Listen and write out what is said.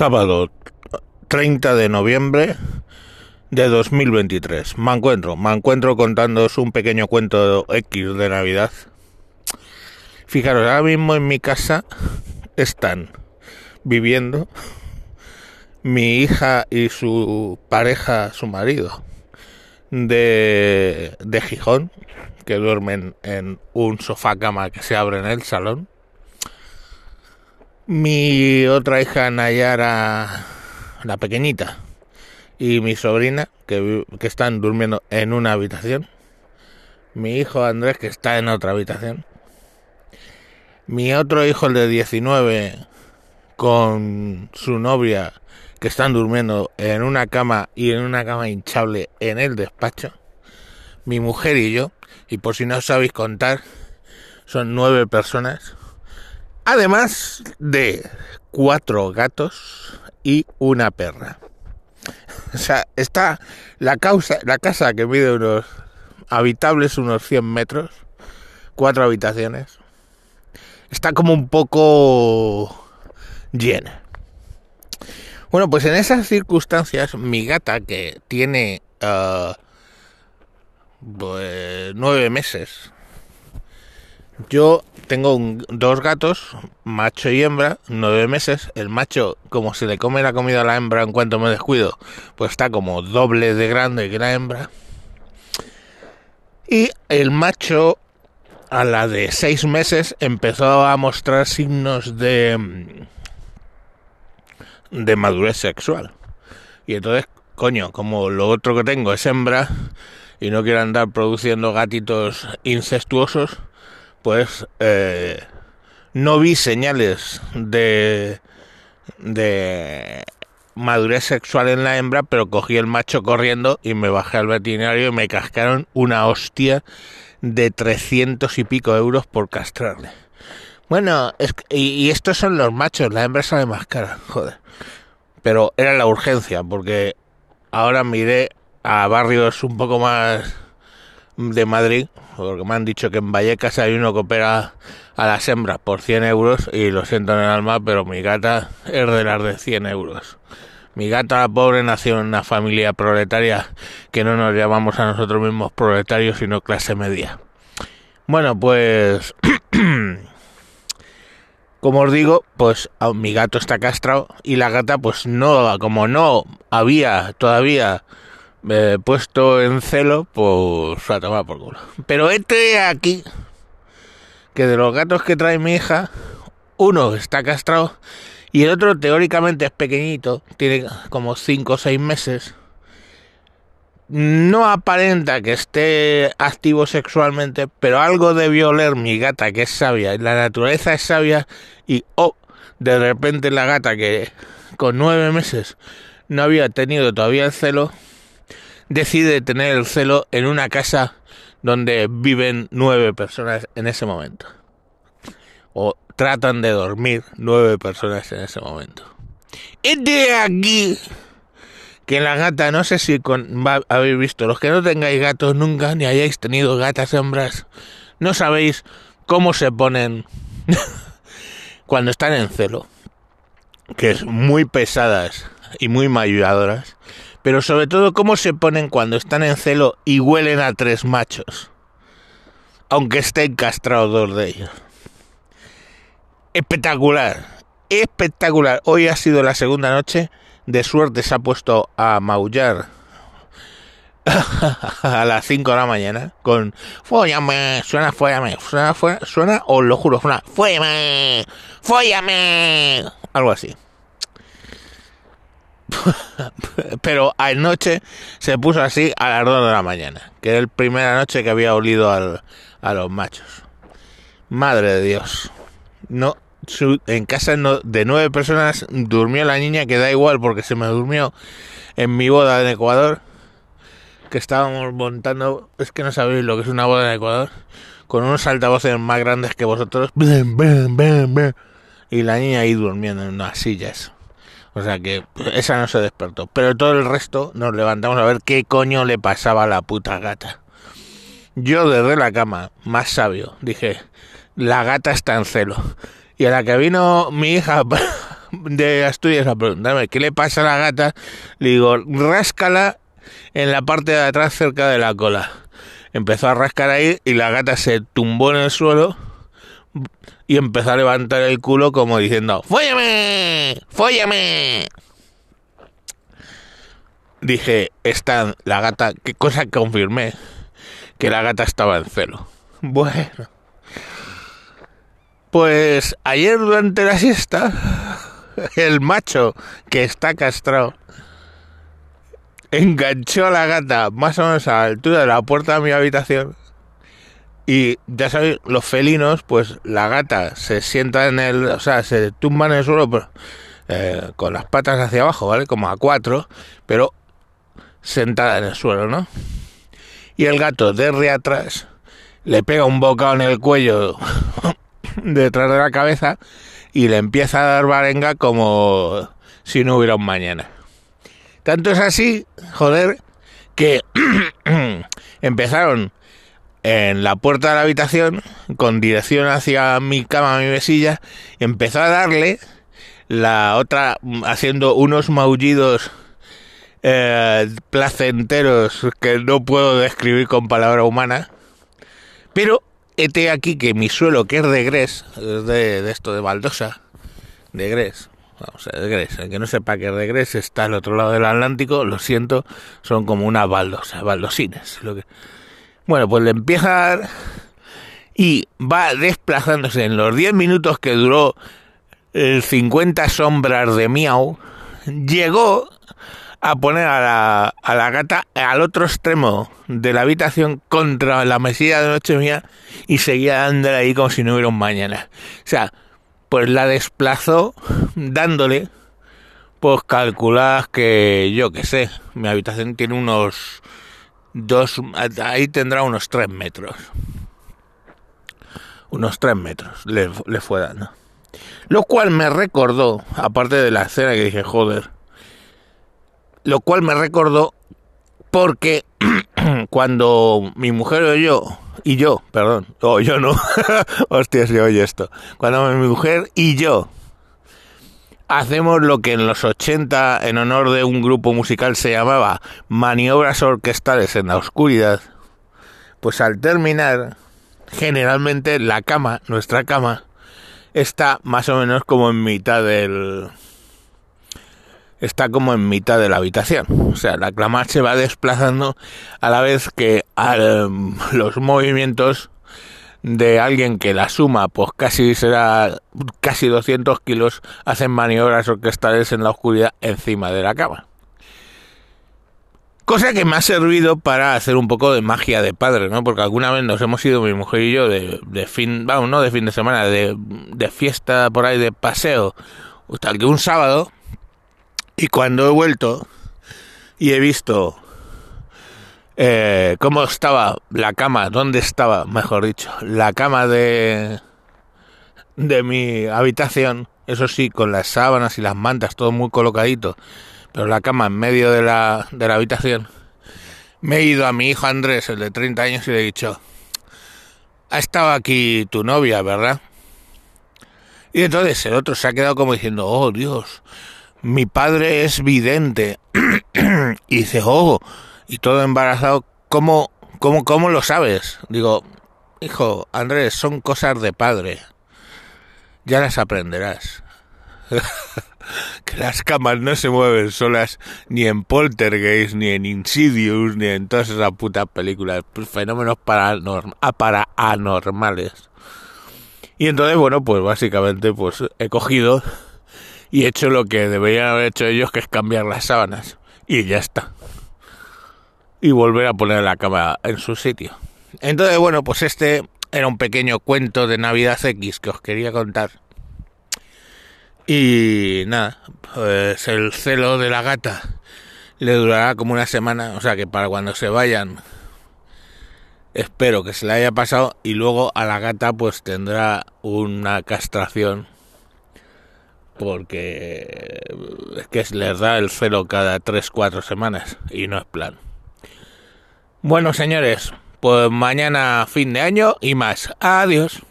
Sábado 30 de noviembre de 2023. Me encuentro, me encuentro contándoos un pequeño cuento X de Navidad. Fijaros, ahora mismo en mi casa están viviendo mi hija y su pareja, su marido, de, de Gijón, que duermen en un sofá cama que se abre en el salón mi otra hija Nayara, la pequeñita, y mi sobrina, que, que, están durmiendo en una habitación. Mi hijo Andrés, que está en otra habitación. Mi otro hijo, el de 19, con su novia, que están durmiendo en una cama y en una cama hinchable en el despacho. Mi mujer y yo, y por si no sabéis contar, son nueve personas Además de cuatro gatos y una perra. O sea, está la, causa, la casa que mide unos habitables, unos 100 metros, cuatro habitaciones. Está como un poco llena. Bueno, pues en esas circunstancias, mi gata, que tiene uh, pues, nueve meses, yo tengo dos gatos, macho y hembra, nueve meses. El macho, como se le come la comida a la hembra en cuanto me descuido, pues está como doble de grande que la hembra. Y el macho, a la de seis meses, empezó a mostrar signos de, de madurez sexual. Y entonces, coño, como lo otro que tengo es hembra y no quiero andar produciendo gatitos incestuosos, pues eh, no vi señales de, de madurez sexual en la hembra, pero cogí el macho corriendo y me bajé al veterinario y me cascaron una hostia de 300 y pico euros por castrarle. Bueno, y, estos son los machos, la hembra sale más cara, joder. Pero era la urgencia, porque ahora miré a barrios un poco más de Madrid, porque me han dicho que en Vallecas hay uno que opera a las hembras por 100 euros y lo siento en el alma, pero mi gata es de las de 100 euros. Mi gata, pobre, nació en una familia proletaria que no nos llamamos a nosotros mismos proletarios, sino clase media. Bueno, pues... como os digo, pues mi gato está castrado y la gata, pues no, como no había todavía me he puesto en celo, pues a tomar por culo. Pero este aquí, que de los gatos que trae mi hija, uno está castrado y el otro teóricamente es pequeñito, tiene como 5 o 6 meses. No aparenta que esté activo sexualmente, pero algo debió oler mi gata, que es sabia, la naturaleza es sabia, y oh, de repente la gata que con nueve meses no había tenido todavía el celo, decide tener el celo en una casa donde viven nueve personas en ese momento. O tratan de dormir nueve personas en ese momento. Y de aquí que la gata, no sé si con, habéis visto, los que no tengáis gatos nunca, ni hayáis tenido gatas hembras, no sabéis cómo se ponen cuando están en celo, que es muy pesadas y muy malladoras pero sobre todo cómo se ponen cuando están en celo y huelen a tres machos, aunque estén castrados dos de ellos. Espectacular, espectacular. Hoy ha sido la segunda noche, de suerte se ha puesto a maullar a las 5 de la mañana con Fóllame, suena Fóllame, suena, suena, os lo juro, suena Fóllame, Fóllame, algo así. pero anoche se puso así a las 2 de la mañana, que era la primera noche que había olido a los machos. Madre de Dios. No, en casa de nueve personas durmió la niña, que da igual porque se me durmió en mi boda en Ecuador, que estábamos montando, es que no sabéis lo que es una boda en Ecuador, con unos altavoces más grandes que vosotros, y la niña ahí durmiendo en unas sillas. O sea que esa no se despertó. Pero todo el resto nos levantamos a ver qué coño le pasaba a la puta gata. Yo desde la cama, más sabio, dije, la gata está en celo. Y a la que vino mi hija de Asturias a preguntarme qué le pasa a la gata. Le digo, ráscala en la parte de atrás cerca de la cola. Empezó a rascar ahí y la gata se tumbó en el suelo y empezó a levantar el culo como diciendo, ¡Fóllame! ¡Fóllame! Dije, está la gata, qué cosa confirmé, que la gata estaba en celo. Bueno. Pues ayer durante la siesta, el macho que está castrado enganchó a la gata más o menos a la altura de la puerta de mi habitación. Y ya sabéis, los felinos, pues la gata se sienta en el, o sea, se tumba en el suelo eh, con las patas hacia abajo, ¿vale? Como a cuatro, pero sentada en el suelo, ¿no? Y el gato de atrás le pega un bocado en el cuello detrás de la cabeza y le empieza a dar barenga como si no hubiera un mañana. Tanto es así, joder, que empezaron en la puerta de la habitación con dirección hacia mi cama, mi mesilla, empezó a darle la otra haciendo unos maullidos eh, placenteros que no puedo describir con palabra humana, pero este aquí que mi suelo, que es de Gres, es de, esto de baldosa, de Gres, vamos a de Gres, el que no sepa que de Gres está al otro lado del Atlántico, lo siento, son como una baldosa, baldosines. Lo que... Bueno, pues le empieza a dar y va desplazándose en los 10 minutos que duró el 50 sombras de Miau, llegó a poner a la, a la gata al otro extremo de la habitación contra la mesilla de noche mía y seguía dándole ahí como si no hubiera un mañana. O sea, pues la desplazó dándole, pues calculad que yo que sé, mi habitación tiene unos dos, ahí tendrá unos tres metros. Unos tres metros le, le fue dando. Lo cual me recordó, aparte de la escena que dije, joder, lo cual me recordó porque cuando mi mujer o yo, y yo, perdón, o yo no, hostia, si oye esto, cuando mi mujer y yo hacemos lo que en los 80 en honor de un grupo musical se llamaba maniobras orquestales en la oscuridad, pues al terminar, generalmente la cama, nuestra cama, está más o menos como en mitad del, está como en mitad de la habitación. O sea, la cama se va desplazando a la vez que los movimientos de alguien que la suma, pues casi será casi 200 kilos, hacen maniobras orquestales en la oscuridad encima de la cama. Cosa que me ha servido para hacer un poco de magia de padre, ¿no? Porque alguna vez nos hemos ido mi mujer y yo de, de fin, vamos, no de fin de semana, de, de fiesta por ahí, de paseo, tal que un sábado, y cuando he vuelto y he visto eh, cómo estaba la cama, dónde estaba, mejor dicho, la cama de, de mi habitación, eso sí, con las sábanas y las mantas, todo muy colocadito, pero la cama en medio de la, de la habitación, me he ido a mi hijo Andrés, el de 30 años, y le he dicho, ha estado aquí tu novia, ¿verdad? Y entonces el otro se ha quedado como diciendo, oh Dios, mi padre es vidente. y dice, oh, y todo embarazado, ¿cómo, cómo, cómo lo sabes? Digo, hijo, Andrés, son cosas de padre. Ya las aprenderás. que las camas no se mueven solas ni en Poltergeist, ni en Insidious, ni en todas esas putas películas. Fenómenos ah, para anormales. Y entonces, bueno, pues básicamente pues he cogido y he hecho lo que deberían haber hecho ellos, que es cambiar las sábanas. Y ya está. Y volver a poner la cama en su sitio. Entonces, bueno, pues este era un pequeño cuento de Navidad X que os quería contar. Y nada, pues el celo de la gata le durará como una semana, o sea que para cuando se vayan espero que se le haya pasado y luego a la gata pues tendrá una castración porque es que les da el celo cada 3-4 semanas y no es plan. Bueno, señores, pues mañana fin de año y más. Adiós.